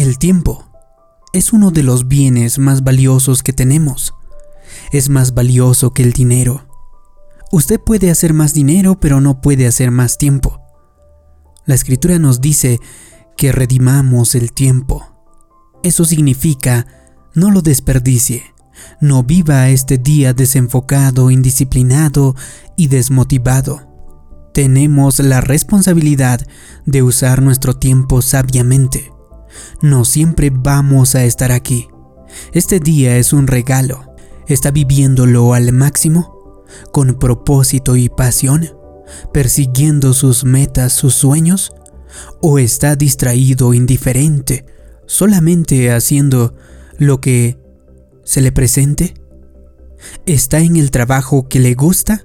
El tiempo es uno de los bienes más valiosos que tenemos. Es más valioso que el dinero. Usted puede hacer más dinero, pero no puede hacer más tiempo. La escritura nos dice que redimamos el tiempo. Eso significa no lo desperdicie. No viva este día desenfocado, indisciplinado y desmotivado. Tenemos la responsabilidad de usar nuestro tiempo sabiamente. No siempre vamos a estar aquí. Este día es un regalo. ¿Está viviéndolo al máximo? ¿Con propósito y pasión? ¿Persiguiendo sus metas, sus sueños? ¿O está distraído, indiferente, solamente haciendo lo que se le presente? ¿Está en el trabajo que le gusta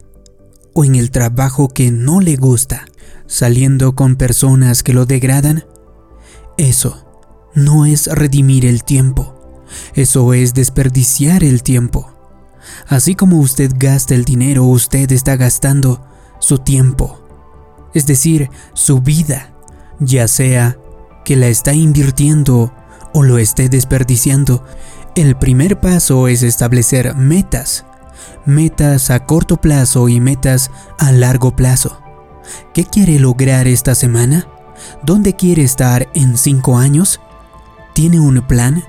o en el trabajo que no le gusta? ¿Saliendo con personas que lo degradan? Eso no es redimir el tiempo, eso es desperdiciar el tiempo. Así como usted gasta el dinero, usted está gastando su tiempo, es decir, su vida, ya sea que la está invirtiendo o lo esté desperdiciando. El primer paso es establecer metas, metas a corto plazo y metas a largo plazo. ¿Qué quiere lograr esta semana? ¿Dónde quiere estar en cinco años? ¿Tiene un plan?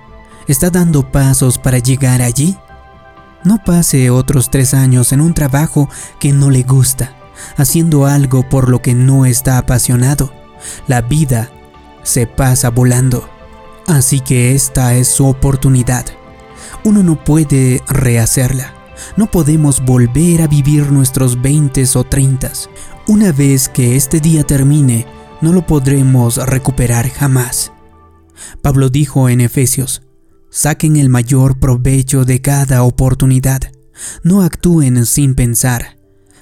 ¿Está dando pasos para llegar allí? No pase otros tres años en un trabajo que no le gusta, haciendo algo por lo que no está apasionado. La vida se pasa volando. Así que esta es su oportunidad. Uno no puede rehacerla. No podemos volver a vivir nuestros 20 o 30. Una vez que este día termine, no lo podremos recuperar jamás. Pablo dijo en Efesios, saquen el mayor provecho de cada oportunidad, no actúen sin pensar,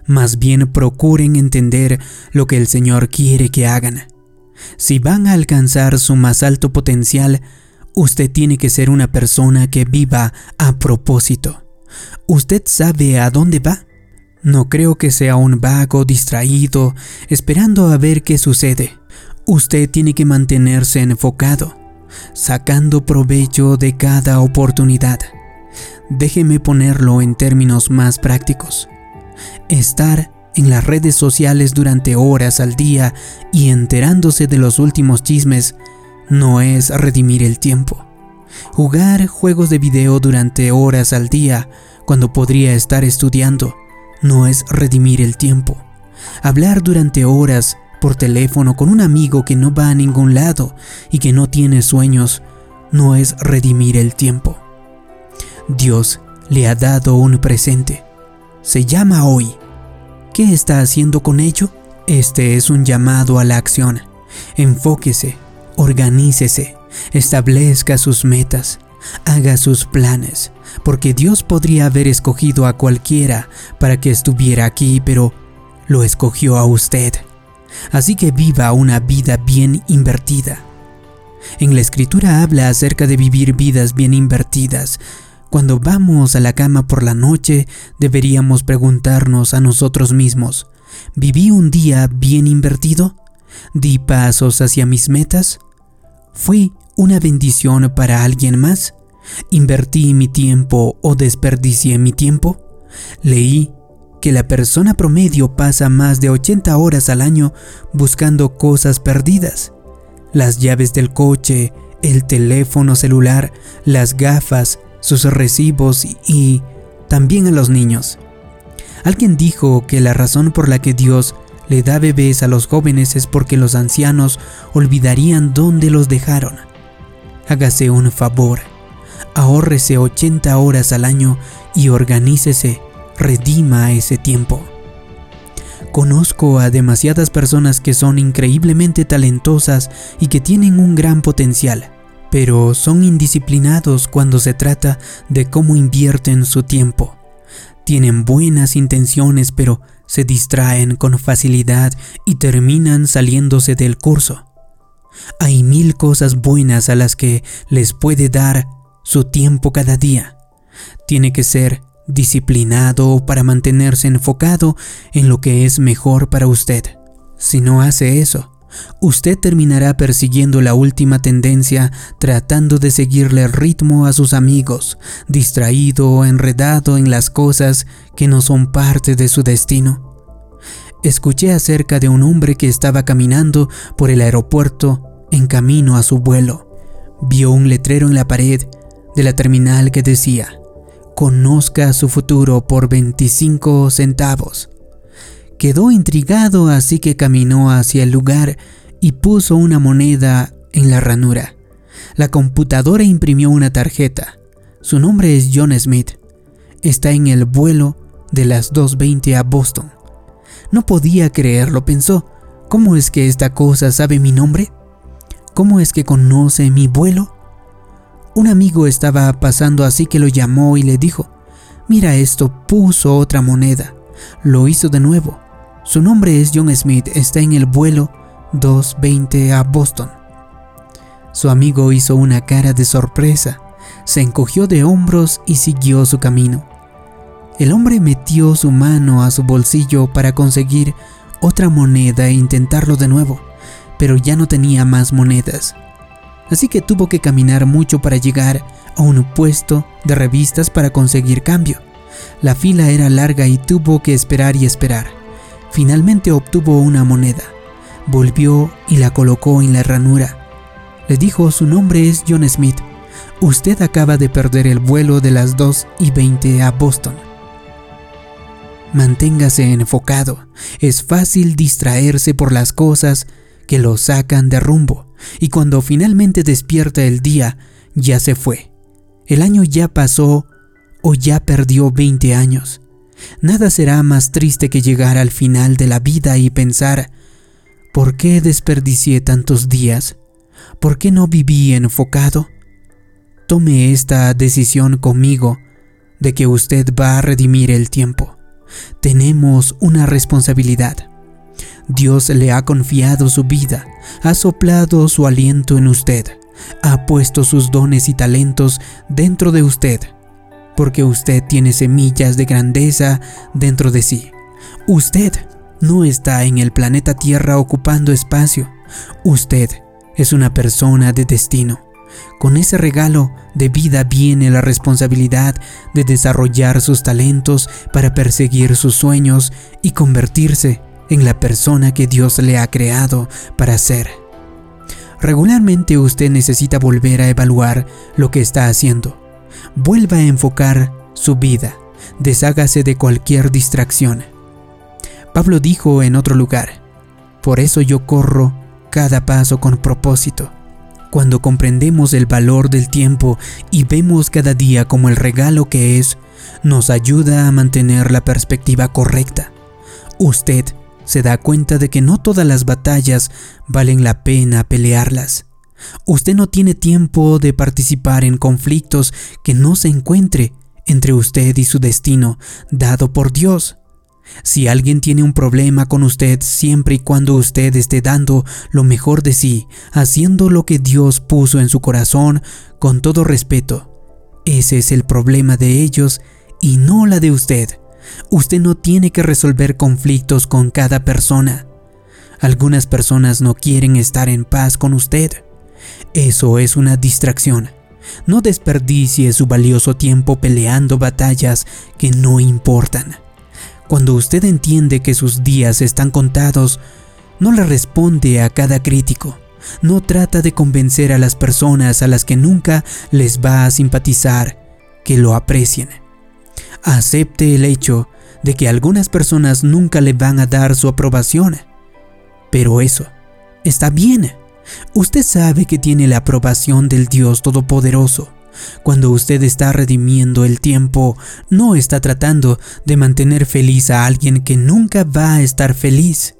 más bien procuren entender lo que el Señor quiere que hagan. Si van a alcanzar su más alto potencial, usted tiene que ser una persona que viva a propósito. ¿Usted sabe a dónde va? No creo que sea un vago distraído esperando a ver qué sucede. Usted tiene que mantenerse enfocado sacando provecho de cada oportunidad. Déjeme ponerlo en términos más prácticos. Estar en las redes sociales durante horas al día y enterándose de los últimos chismes no es redimir el tiempo. Jugar juegos de video durante horas al día cuando podría estar estudiando no es redimir el tiempo. Hablar durante horas por teléfono con un amigo que no va a ningún lado y que no tiene sueños no es redimir el tiempo. Dios le ha dado un presente. Se llama hoy. ¿Qué está haciendo con ello? Este es un llamado a la acción. Enfóquese, organícese, establezca sus metas, haga sus planes, porque Dios podría haber escogido a cualquiera para que estuviera aquí, pero lo escogió a usted. Así que viva una vida bien invertida. En la escritura habla acerca de vivir vidas bien invertidas. Cuando vamos a la cama por la noche, deberíamos preguntarnos a nosotros mismos, ¿viví un día bien invertido? ¿Di pasos hacia mis metas? ¿Fui una bendición para alguien más? ¿Invertí mi tiempo o desperdicié mi tiempo? ¿Leí que la persona promedio pasa más de 80 horas al año buscando cosas perdidas. Las llaves del coche, el teléfono celular, las gafas, sus recibos y también a los niños. Alguien dijo que la razón por la que Dios le da bebés a los jóvenes es porque los ancianos olvidarían dónde los dejaron. Hágase un favor, ahórrese 80 horas al año y organícese redima ese tiempo. Conozco a demasiadas personas que son increíblemente talentosas y que tienen un gran potencial, pero son indisciplinados cuando se trata de cómo invierten su tiempo. Tienen buenas intenciones pero se distraen con facilidad y terminan saliéndose del curso. Hay mil cosas buenas a las que les puede dar su tiempo cada día. Tiene que ser disciplinado para mantenerse enfocado en lo que es mejor para usted. Si no hace eso, usted terminará persiguiendo la última tendencia, tratando de seguirle el ritmo a sus amigos, distraído o enredado en las cosas que no son parte de su destino. Escuché acerca de un hombre que estaba caminando por el aeropuerto en camino a su vuelo. Vio un letrero en la pared de la terminal que decía, conozca su futuro por 25 centavos. Quedó intrigado así que caminó hacia el lugar y puso una moneda en la ranura. La computadora imprimió una tarjeta. Su nombre es John Smith. Está en el vuelo de las 2.20 a Boston. No podía creerlo, pensó. ¿Cómo es que esta cosa sabe mi nombre? ¿Cómo es que conoce mi vuelo? Un amigo estaba pasando así que lo llamó y le dijo, mira esto, puso otra moneda. Lo hizo de nuevo. Su nombre es John Smith, está en el vuelo 220 a Boston. Su amigo hizo una cara de sorpresa, se encogió de hombros y siguió su camino. El hombre metió su mano a su bolsillo para conseguir otra moneda e intentarlo de nuevo, pero ya no tenía más monedas. Así que tuvo que caminar mucho para llegar a un puesto de revistas para conseguir cambio. La fila era larga y tuvo que esperar y esperar. Finalmente obtuvo una moneda. Volvió y la colocó en la ranura. Le dijo su nombre es John Smith. Usted acaba de perder el vuelo de las 2 y 20 a Boston. Manténgase enfocado. Es fácil distraerse por las cosas que lo sacan de rumbo. Y cuando finalmente despierta el día, ya se fue. El año ya pasó o ya perdió 20 años. Nada será más triste que llegar al final de la vida y pensar, ¿por qué desperdicié tantos días? ¿Por qué no viví enfocado? Tome esta decisión conmigo de que usted va a redimir el tiempo. Tenemos una responsabilidad. Dios le ha confiado su vida, ha soplado su aliento en usted, ha puesto sus dones y talentos dentro de usted porque usted tiene semillas de grandeza dentro de sí. Usted no está en el planeta Tierra ocupando espacio. Usted es una persona de destino. Con ese regalo de vida viene la responsabilidad de desarrollar sus talentos para perseguir sus sueños y convertirse en la persona que Dios le ha creado para ser. Regularmente usted necesita volver a evaluar lo que está haciendo vuelva a enfocar su vida, deshágase de cualquier distracción. Pablo dijo en otro lugar, por eso yo corro cada paso con propósito. Cuando comprendemos el valor del tiempo y vemos cada día como el regalo que es, nos ayuda a mantener la perspectiva correcta. Usted se da cuenta de que no todas las batallas valen la pena pelearlas. Usted no tiene tiempo de participar en conflictos que no se encuentre entre usted y su destino dado por Dios. Si alguien tiene un problema con usted siempre y cuando usted esté dando lo mejor de sí, haciendo lo que Dios puso en su corazón con todo respeto, ese es el problema de ellos y no la de usted. Usted no tiene que resolver conflictos con cada persona. Algunas personas no quieren estar en paz con usted. Eso es una distracción. No desperdicie su valioso tiempo peleando batallas que no importan. Cuando usted entiende que sus días están contados, no le responde a cada crítico. No trata de convencer a las personas a las que nunca les va a simpatizar que lo aprecien. Acepte el hecho de que algunas personas nunca le van a dar su aprobación. Pero eso está bien. Usted sabe que tiene la aprobación del Dios Todopoderoso. Cuando usted está redimiendo el tiempo, no está tratando de mantener feliz a alguien que nunca va a estar feliz.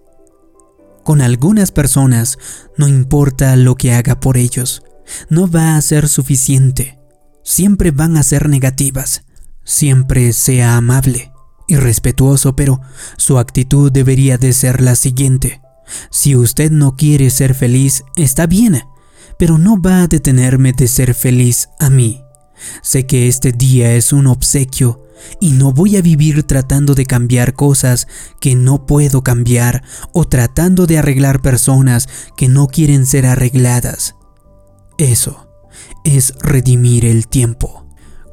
Con algunas personas, no importa lo que haga por ellos, no va a ser suficiente. Siempre van a ser negativas. Siempre sea amable y respetuoso, pero su actitud debería de ser la siguiente. Si usted no quiere ser feliz, está bien, pero no va a detenerme de ser feliz a mí. Sé que este día es un obsequio y no voy a vivir tratando de cambiar cosas que no puedo cambiar o tratando de arreglar personas que no quieren ser arregladas. Eso es redimir el tiempo.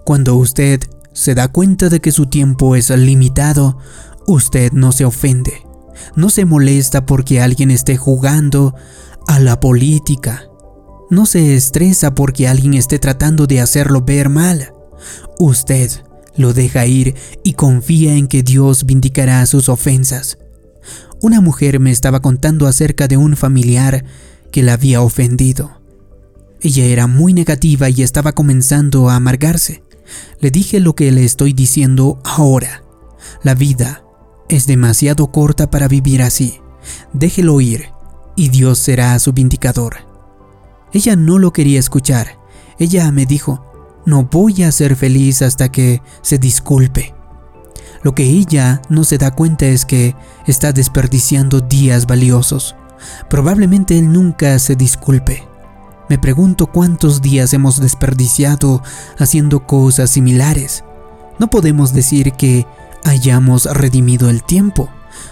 Cuando usted se da cuenta de que su tiempo es limitado, usted no se ofende, no se molesta porque alguien esté jugando a la política, no se estresa porque alguien esté tratando de hacerlo ver mal. Usted lo deja ir y confía en que Dios vindicará sus ofensas. Una mujer me estaba contando acerca de un familiar que la había ofendido. Ella era muy negativa y estaba comenzando a amargarse. Le dije lo que le estoy diciendo ahora. La vida es demasiado corta para vivir así. Déjelo ir y Dios será su vindicador. Ella no lo quería escuchar. Ella me dijo, no voy a ser feliz hasta que se disculpe. Lo que ella no se da cuenta es que está desperdiciando días valiosos. Probablemente él nunca se disculpe. Me pregunto cuántos días hemos desperdiciado haciendo cosas similares. No podemos decir que hayamos redimido el tiempo.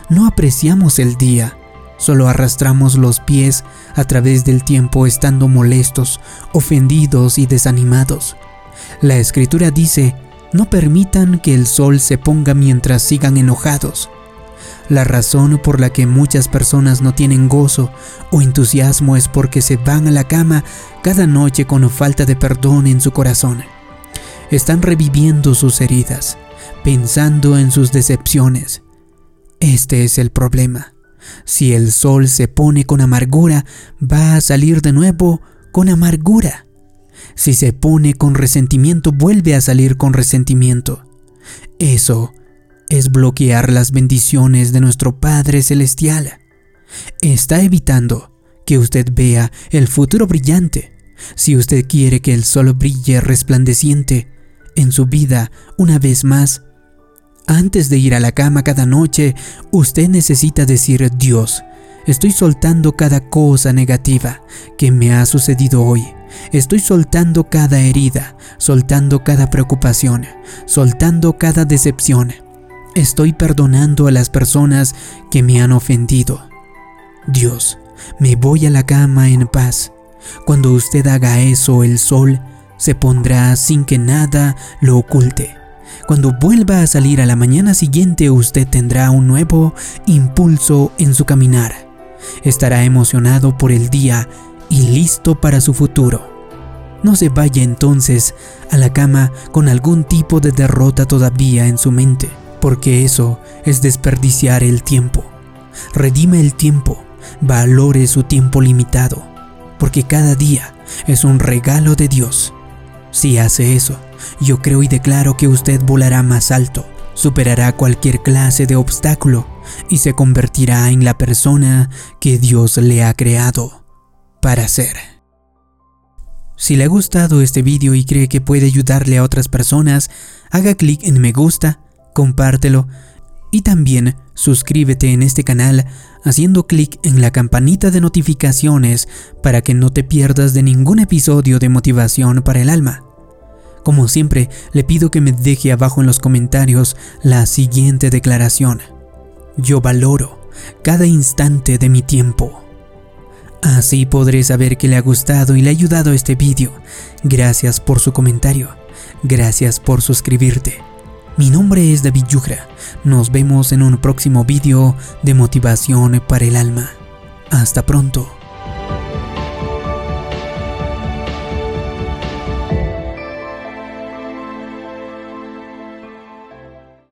No apreciamos el día. Solo arrastramos los pies a través del tiempo estando molestos, ofendidos y desanimados. La escritura dice, no permitan que el sol se ponga mientras sigan enojados. La razón por la que muchas personas no tienen gozo o entusiasmo es porque se van a la cama cada noche con falta de perdón en su corazón. Están reviviendo sus heridas, pensando en sus decepciones. Este es el problema. Si el sol se pone con amargura, va a salir de nuevo con amargura. Si se pone con resentimiento, vuelve a salir con resentimiento. Eso es bloquear las bendiciones de nuestro Padre Celestial. Está evitando que usted vea el futuro brillante. Si usted quiere que el sol brille resplandeciente en su vida una vez más, antes de ir a la cama cada noche, usted necesita decir Dios, estoy soltando cada cosa negativa que me ha sucedido hoy. Estoy soltando cada herida, soltando cada preocupación, soltando cada decepción. Estoy perdonando a las personas que me han ofendido. Dios, me voy a la cama en paz. Cuando usted haga eso, el sol se pondrá sin que nada lo oculte. Cuando vuelva a salir a la mañana siguiente, usted tendrá un nuevo impulso en su caminar. Estará emocionado por el día y listo para su futuro. No se vaya entonces a la cama con algún tipo de derrota todavía en su mente, porque eso es desperdiciar el tiempo. Redime el tiempo, valore su tiempo limitado, porque cada día es un regalo de Dios. Si hace eso, yo creo y declaro que usted volará más alto, superará cualquier clase de obstáculo y se convertirá en la persona que Dios le ha creado para ser. Si le ha gustado este vídeo y cree que puede ayudarle a otras personas, haga clic en me gusta, compártelo y también suscríbete en este canal haciendo clic en la campanita de notificaciones para que no te pierdas de ningún episodio de motivación para el alma. Como siempre, le pido que me deje abajo en los comentarios la siguiente declaración. Yo valoro cada instante de mi tiempo. Así podré saber que le ha gustado y le ha ayudado este vídeo. Gracias por su comentario. Gracias por suscribirte. Mi nombre es David Yugra. Nos vemos en un próximo vídeo de motivación para el alma. Hasta pronto.